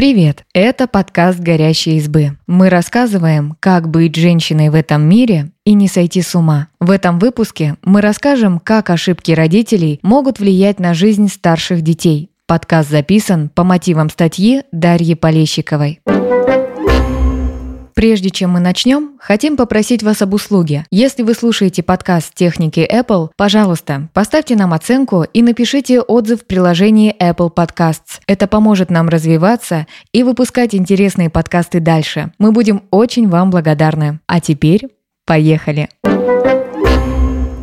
Привет! Это подкаст «Горящие избы». Мы рассказываем, как быть женщиной в этом мире и не сойти с ума. В этом выпуске мы расскажем, как ошибки родителей могут влиять на жизнь старших детей. Подкаст записан по мотивам статьи Дарьи Полещиковой. Прежде чем мы начнем, хотим попросить вас об услуге. Если вы слушаете подкаст техники Apple, пожалуйста, поставьте нам оценку и напишите отзыв в приложении Apple Podcasts. Это поможет нам развиваться и выпускать интересные подкасты дальше. Мы будем очень вам благодарны. А теперь поехали!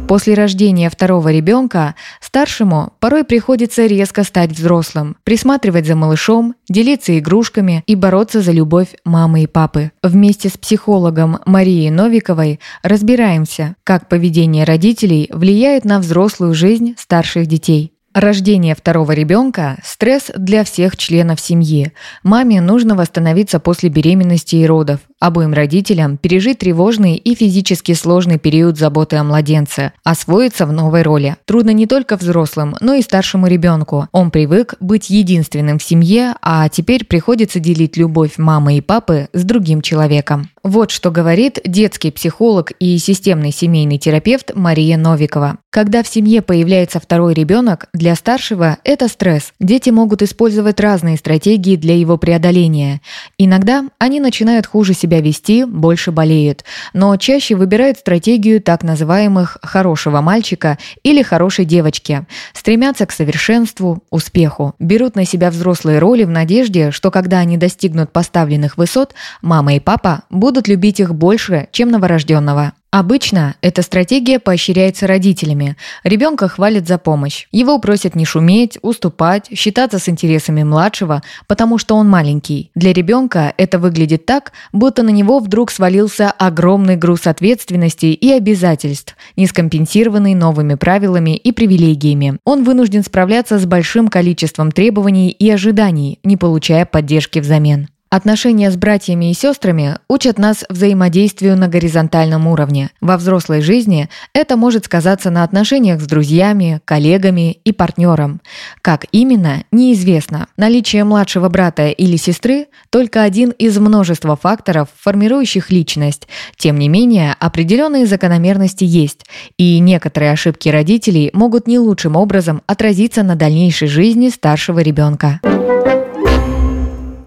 После рождения второго ребенка старшему порой приходится резко стать взрослым, присматривать за малышом, делиться игрушками и бороться за любовь мамы и папы. Вместе с психологом Марией Новиковой разбираемся, как поведение родителей влияет на взрослую жизнь старших детей. Рождение второго ребенка – стресс для всех членов семьи. Маме нужно восстановиться после беременности и родов. Обоим родителям пережить тревожный и физически сложный период заботы о младенце, освоиться в новой роли. Трудно не только взрослым, но и старшему ребенку. Он привык быть единственным в семье, а теперь приходится делить любовь мамы и папы с другим человеком. Вот что говорит детский психолог и системный семейный терапевт Мария Новикова. Когда в семье появляется второй ребенок, для старшего это стресс. Дети могут использовать разные стратегии для его преодоления. Иногда они начинают хуже себя себя вести, больше болеют, но чаще выбирают стратегию так называемых «хорошего мальчика» или «хорошей девочки», стремятся к совершенству, успеху, берут на себя взрослые роли в надежде, что когда они достигнут поставленных высот, мама и папа будут любить их больше, чем новорожденного. Обычно эта стратегия поощряется родителями. Ребенка хвалят за помощь. Его просят не шуметь, уступать, считаться с интересами младшего, потому что он маленький. Для ребенка это выглядит так, будто на него вдруг свалился огромный груз ответственности и обязательств, не скомпенсированный новыми правилами и привилегиями. Он вынужден справляться с большим количеством требований и ожиданий, не получая поддержки взамен. Отношения с братьями и сестрами учат нас взаимодействию на горизонтальном уровне. Во взрослой жизни это может сказаться на отношениях с друзьями, коллегами и партнером. Как именно, неизвестно. Наличие младшего брата или сестры – только один из множества факторов, формирующих личность. Тем не менее, определенные закономерности есть, и некоторые ошибки родителей могут не лучшим образом отразиться на дальнейшей жизни старшего ребенка.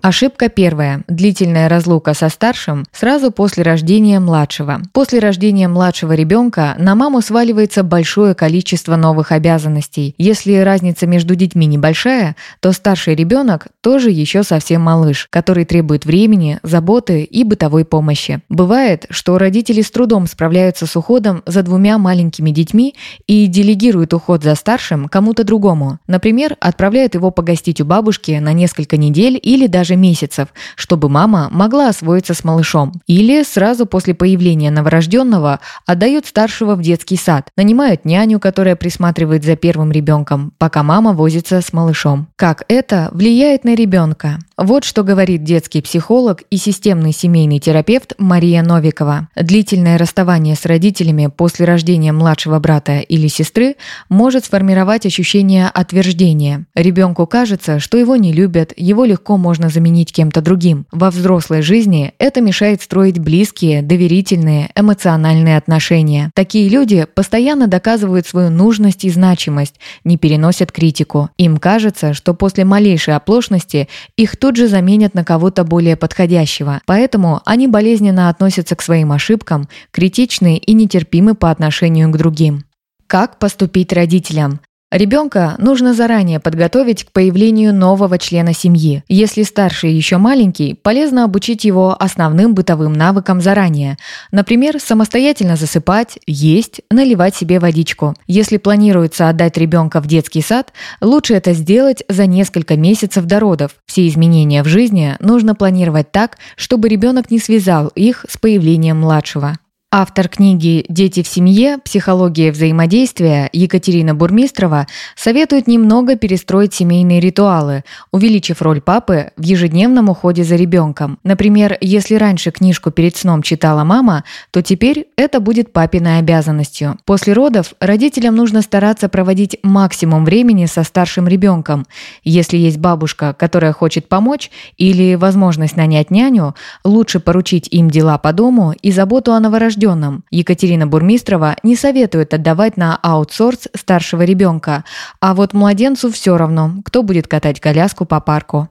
Ошибка первая. Длительная разлука со старшим сразу после рождения младшего. После рождения младшего ребенка на маму сваливается большое количество новых обязанностей. Если разница между детьми небольшая, то старший ребенок тоже еще совсем малыш, который требует времени, заботы и бытовой помощи. Бывает, что родители с трудом справляются с уходом за двумя маленькими детьми и делегируют уход за старшим кому-то другому. Например, отправляют его погостить у бабушки на несколько недель или даже даже месяцев, чтобы мама могла освоиться с малышом. Или сразу после появления новорожденного отдают старшего в детский сад, нанимают няню, которая присматривает за первым ребенком, пока мама возится с малышом. Как это влияет на ребенка? Вот что говорит детский психолог и системный семейный терапевт Мария Новикова. Длительное расставание с родителями после рождения младшего брата или сестры может сформировать ощущение отверждения. Ребенку кажется, что его не любят, его легко можно заменить заменить кем-то другим. Во взрослой жизни это мешает строить близкие, доверительные, эмоциональные отношения. Такие люди постоянно доказывают свою нужность и значимость, не переносят критику. Им кажется, что после малейшей оплошности их тут же заменят на кого-то более подходящего. Поэтому они болезненно относятся к своим ошибкам, критичны и нетерпимы по отношению к другим. Как поступить родителям? Ребенка нужно заранее подготовить к появлению нового члена семьи. Если старший еще маленький, полезно обучить его основным бытовым навыкам заранее. Например, самостоятельно засыпать, есть, наливать себе водичку. Если планируется отдать ребенка в детский сад, лучше это сделать за несколько месяцев до родов. Все изменения в жизни нужно планировать так, чтобы ребенок не связал их с появлением младшего. Автор книги «Дети в семье. Психология взаимодействия» Екатерина Бурмистрова советует немного перестроить семейные ритуалы, увеличив роль папы в ежедневном уходе за ребенком. Например, если раньше книжку перед сном читала мама, то теперь это будет папиной обязанностью. После родов родителям нужно стараться проводить максимум времени со старшим ребенком. Если есть бабушка, которая хочет помочь, или возможность нанять няню, лучше поручить им дела по дому и заботу о новорожденном новорожденном. Екатерина Бурмистрова не советует отдавать на аутсорс старшего ребенка, а вот младенцу все равно, кто будет катать коляску по парку.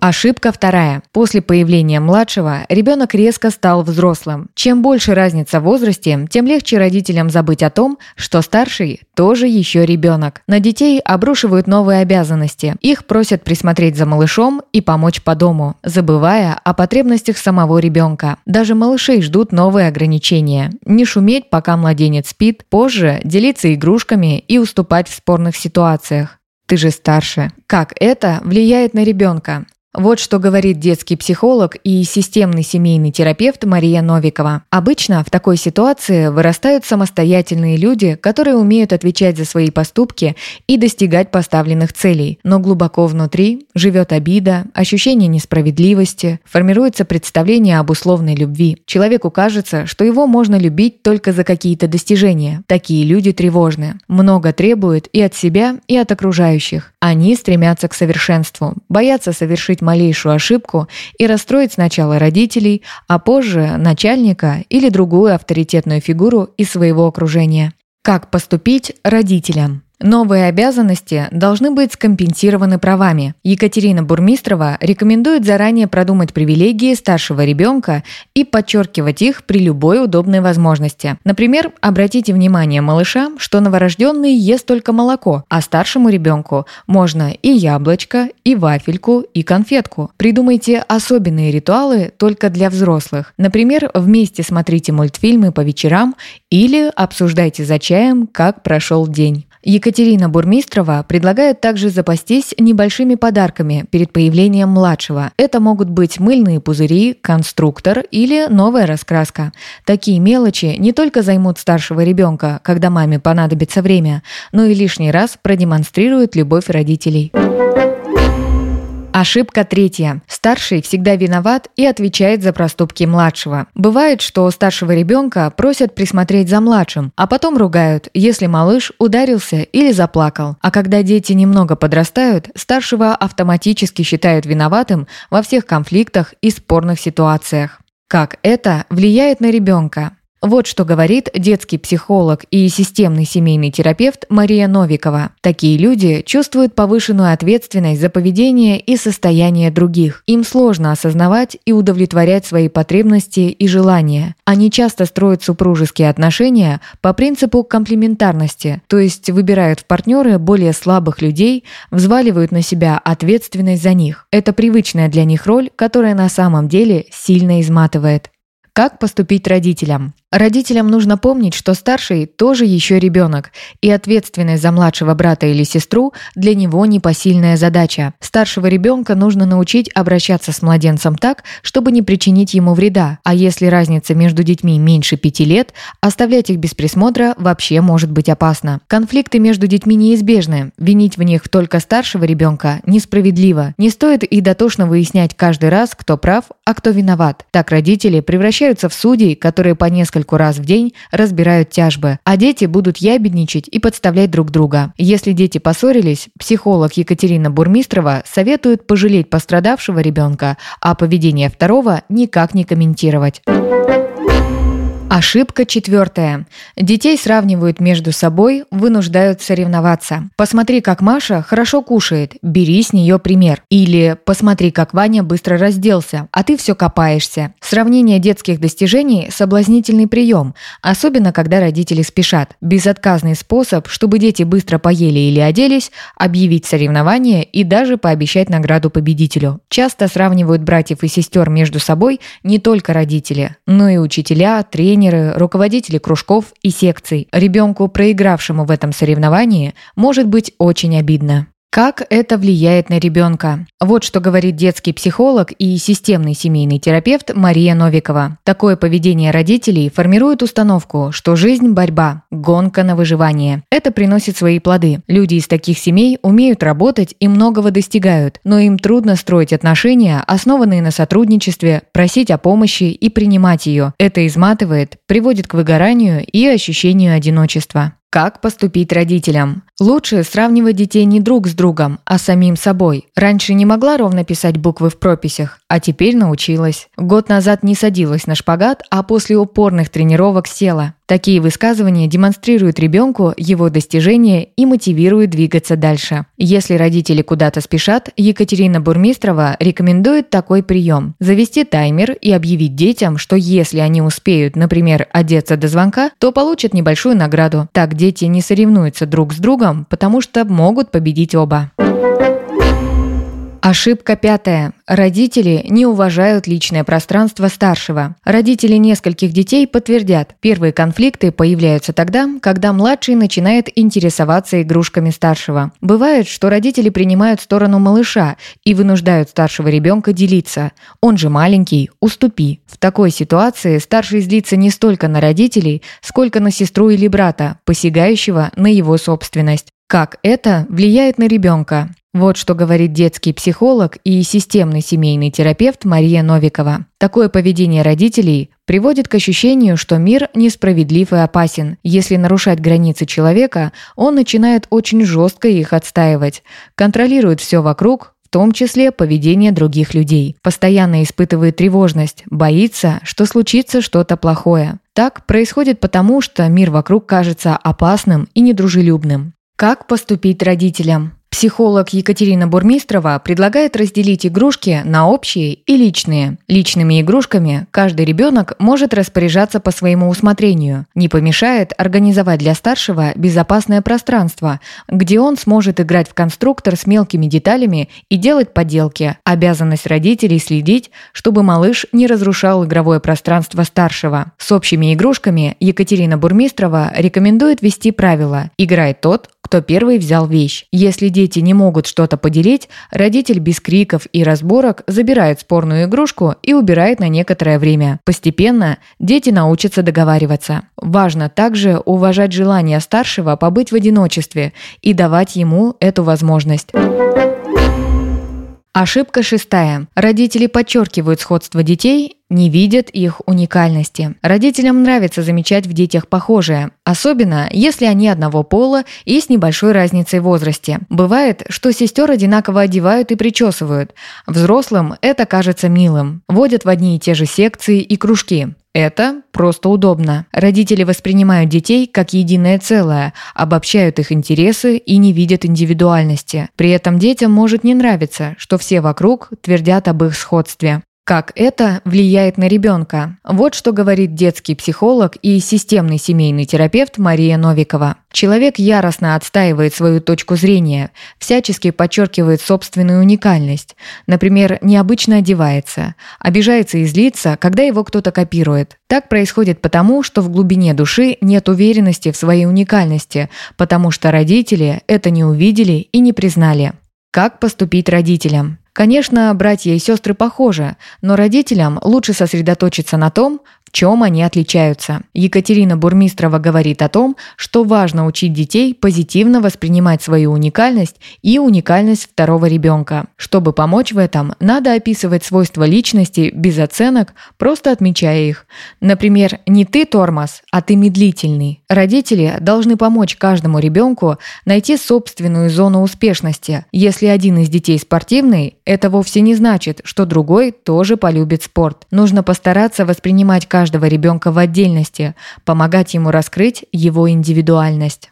Ошибка вторая. После появления младшего ребенок резко стал взрослым. Чем больше разница в возрасте, тем легче родителям забыть о том, что старший тоже еще ребенок. На детей обрушивают новые обязанности. Их просят присмотреть за малышом и помочь по дому, забывая о потребностях самого ребенка. Даже малышей ждут новые ограничения. Не шуметь, пока младенец спит, позже делиться игрушками и уступать в спорных ситуациях. Ты же старше. Как это влияет на ребенка? Вот что говорит детский психолог и системный семейный терапевт Мария Новикова. Обычно в такой ситуации вырастают самостоятельные люди, которые умеют отвечать за свои поступки и достигать поставленных целей. Но глубоко внутри живет обида, ощущение несправедливости, формируется представление об условной любви. Человеку кажется, что его можно любить только за какие-то достижения. Такие люди тревожны. Много требуют и от себя, и от окружающих. Они стремятся к совершенству, боятся совершить малейшую ошибку и расстроить сначала родителей, а позже начальника или другую авторитетную фигуру из своего окружения. Как поступить родителям? Новые обязанности должны быть скомпенсированы правами. Екатерина Бурмистрова рекомендует заранее продумать привилегии старшего ребенка и подчеркивать их при любой удобной возможности. Например, обратите внимание малышам, что новорожденный ест только молоко, а старшему ребенку можно и яблочко, и вафельку, и конфетку. Придумайте особенные ритуалы только для взрослых. Например, вместе смотрите мультфильмы по вечерам или обсуждайте за чаем, как прошел день. Екатерина Бурмистрова предлагает также запастись небольшими подарками перед появлением младшего. Это могут быть мыльные пузыри, конструктор или новая раскраска. Такие мелочи не только займут старшего ребенка, когда маме понадобится время, но и лишний раз продемонстрируют любовь родителей. Ошибка третья. Старший всегда виноват и отвечает за проступки младшего. Бывает, что старшего ребенка просят присмотреть за младшим, а потом ругают, если малыш ударился или заплакал. А когда дети немного подрастают, старшего автоматически считают виноватым во всех конфликтах и спорных ситуациях. Как это влияет на ребенка? Вот что говорит детский психолог и системный семейный терапевт Мария Новикова. Такие люди чувствуют повышенную ответственность за поведение и состояние других. Им сложно осознавать и удовлетворять свои потребности и желания. Они часто строят супружеские отношения по принципу комплементарности, то есть выбирают в партнеры более слабых людей, взваливают на себя ответственность за них. Это привычная для них роль, которая на самом деле сильно изматывает. Как поступить родителям? Родителям нужно помнить, что старший тоже еще ребенок, и ответственность за младшего брата или сестру для него непосильная задача. Старшего ребенка нужно научить обращаться с младенцем так, чтобы не причинить ему вреда, а если разница между детьми меньше пяти лет, оставлять их без присмотра вообще может быть опасно. Конфликты между детьми неизбежны, винить в них только старшего ребенка несправедливо. Не стоит и дотошно выяснять каждый раз, кто прав, а кто виноват. Так родители превращаются в судей, которые по несколько нескольку раз в день разбирают тяжбы, а дети будут ябедничать и подставлять друг друга. Если дети поссорились, психолог Екатерина Бурмистрова советует пожалеть пострадавшего ребенка, а поведение второго никак не комментировать. Ошибка четвертая. Детей сравнивают между собой, вынуждают соревноваться. Посмотри, как Маша хорошо кушает, бери с нее пример. Или посмотри, как Ваня быстро разделся, а ты все копаешься. Сравнение детских достижений – соблазнительный прием, особенно когда родители спешат. Безотказный способ, чтобы дети быстро поели или оделись, объявить соревнование и даже пообещать награду победителю. Часто сравнивают братьев и сестер между собой не только родители, но и учителя, тренеры, тренеры, руководители кружков и секций. Ребенку, проигравшему в этом соревновании, может быть очень обидно. Как это влияет на ребенка? Вот что говорит детский психолог и системный семейный терапевт Мария Новикова. Такое поведение родителей формирует установку, что жизнь – борьба, гонка на выживание. Это приносит свои плоды. Люди из таких семей умеют работать и многого достигают, но им трудно строить отношения, основанные на сотрудничестве, просить о помощи и принимать ее. Это изматывает, приводит к выгоранию и ощущению одиночества. Как поступить родителям? Лучше сравнивать детей не друг с другом, а самим собой. Раньше не могла ровно писать буквы в прописях, а теперь научилась. Год назад не садилась на шпагат, а после упорных тренировок села. Такие высказывания демонстрируют ребенку его достижения и мотивируют двигаться дальше. Если родители куда-то спешат, Екатерина Бурмистрова рекомендует такой прием – завести таймер и объявить детям, что если они успеют, например, одеться до звонка, то получат небольшую награду. Так дети не соревнуются друг с другом, потому что могут победить оба. Ошибка пятая. Родители не уважают личное пространство старшего. Родители нескольких детей подтвердят, первые конфликты появляются тогда, когда младший начинает интересоваться игрушками старшего. Бывает, что родители принимают сторону малыша и вынуждают старшего ребенка делиться. Он же маленький, уступи. В такой ситуации старший злится не столько на родителей, сколько на сестру или брата, посягающего на его собственность. Как это влияет на ребенка? Вот что говорит детский психолог и системный семейный терапевт Мария Новикова. Такое поведение родителей приводит к ощущению, что мир несправедлив и опасен. Если нарушать границы человека, он начинает очень жестко их отстаивать, контролирует все вокруг, в том числе поведение других людей. Постоянно испытывает тревожность, боится, что случится что-то плохое. Так происходит потому, что мир вокруг кажется опасным и недружелюбным. Как поступить родителям? Психолог Екатерина Бурмистрова предлагает разделить игрушки на общие и личные. Личными игрушками каждый ребенок может распоряжаться по своему усмотрению. Не помешает организовать для старшего безопасное пространство, где он сможет играть в конструктор с мелкими деталями и делать поделки. Обязанность родителей следить, чтобы малыш не разрушал игровое пространство старшего. С общими игрушками Екатерина Бурмистрова рекомендует вести правила «Играй тот, кто первый взял вещь. Если дети не могут что-то поделить, родитель без криков и разборок забирает спорную игрушку и убирает на некоторое время. Постепенно дети научатся договариваться. Важно также уважать желание старшего побыть в одиночестве и давать ему эту возможность. Ошибка шестая. Родители подчеркивают сходство детей, не видят их уникальности. Родителям нравится замечать в детях похожее, особенно если они одного пола и с небольшой разницей в возрасте. Бывает, что сестер одинаково одевают и причесывают. Взрослым это кажется милым. Водят в одни и те же секции и кружки. Это просто удобно. Родители воспринимают детей как единое целое, обобщают их интересы и не видят индивидуальности. При этом детям может не нравиться, что все вокруг твердят об их сходстве. Как это влияет на ребенка? Вот что говорит детский психолог и системный семейный терапевт Мария Новикова. Человек яростно отстаивает свою точку зрения, всячески подчеркивает собственную уникальность. Например, необычно одевается, обижается и злится, когда его кто-то копирует. Так происходит потому, что в глубине души нет уверенности в своей уникальности, потому что родители это не увидели и не признали. Как поступить родителям? Конечно, братья и сестры похожи, но родителям лучше сосредоточиться на том, чем они отличаются. Екатерина Бурмистрова говорит о том, что важно учить детей позитивно воспринимать свою уникальность и уникальность второго ребенка. Чтобы помочь в этом, надо описывать свойства личности без оценок, просто отмечая их. Например, не ты тормоз, а ты медлительный. Родители должны помочь каждому ребенку найти собственную зону успешности. Если один из детей спортивный, это вовсе не значит, что другой тоже полюбит спорт. Нужно постараться воспринимать каждого ребенка в отдельности, помогать ему раскрыть его индивидуальность.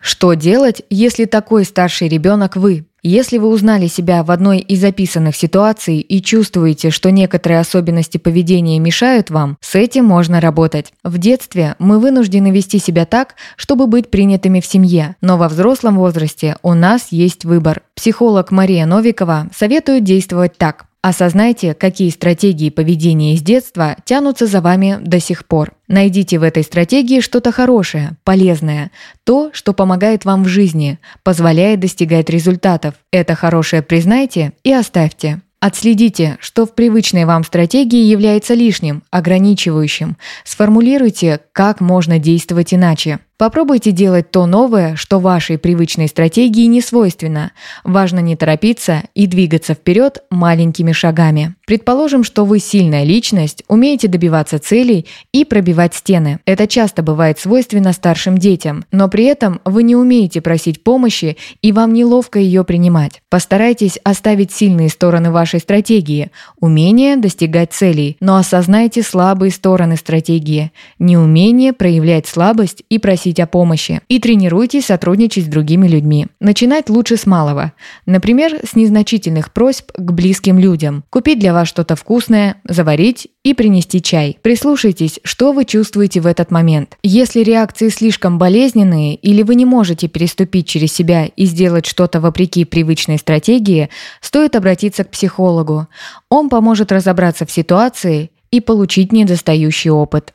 Что делать, если такой старший ребенок вы? Если вы узнали себя в одной из записанных ситуаций и чувствуете, что некоторые особенности поведения мешают вам, с этим можно работать. В детстве мы вынуждены вести себя так, чтобы быть принятыми в семье, но во взрослом возрасте у нас есть выбор. Психолог Мария Новикова советует действовать так. Осознайте, какие стратегии поведения из детства тянутся за вами до сих пор. Найдите в этой стратегии что-то хорошее, полезное, то, что помогает вам в жизни, позволяет достигать результатов. Это хорошее признайте и оставьте. Отследите, что в привычной вам стратегии является лишним, ограничивающим. Сформулируйте, как можно действовать иначе. Попробуйте делать то новое, что вашей привычной стратегии не свойственно. Важно не торопиться и двигаться вперед маленькими шагами. Предположим, что вы сильная личность, умеете добиваться целей и пробивать стены. Это часто бывает свойственно старшим детям, но при этом вы не умеете просить помощи и вам неловко ее принимать. Постарайтесь оставить сильные стороны вашей стратегии, умение достигать целей, но осознайте слабые стороны стратегии, неумение проявлять слабость и просить просить о помощи и тренируйтесь сотрудничать с другими людьми. Начинать лучше с малого. Например, с незначительных просьб к близким людям. Купить для вас что-то вкусное, заварить и принести чай. Прислушайтесь, что вы чувствуете в этот момент. Если реакции слишком болезненные или вы не можете переступить через себя и сделать что-то вопреки привычной стратегии, стоит обратиться к психологу. Он поможет разобраться в ситуации и получить недостающий опыт.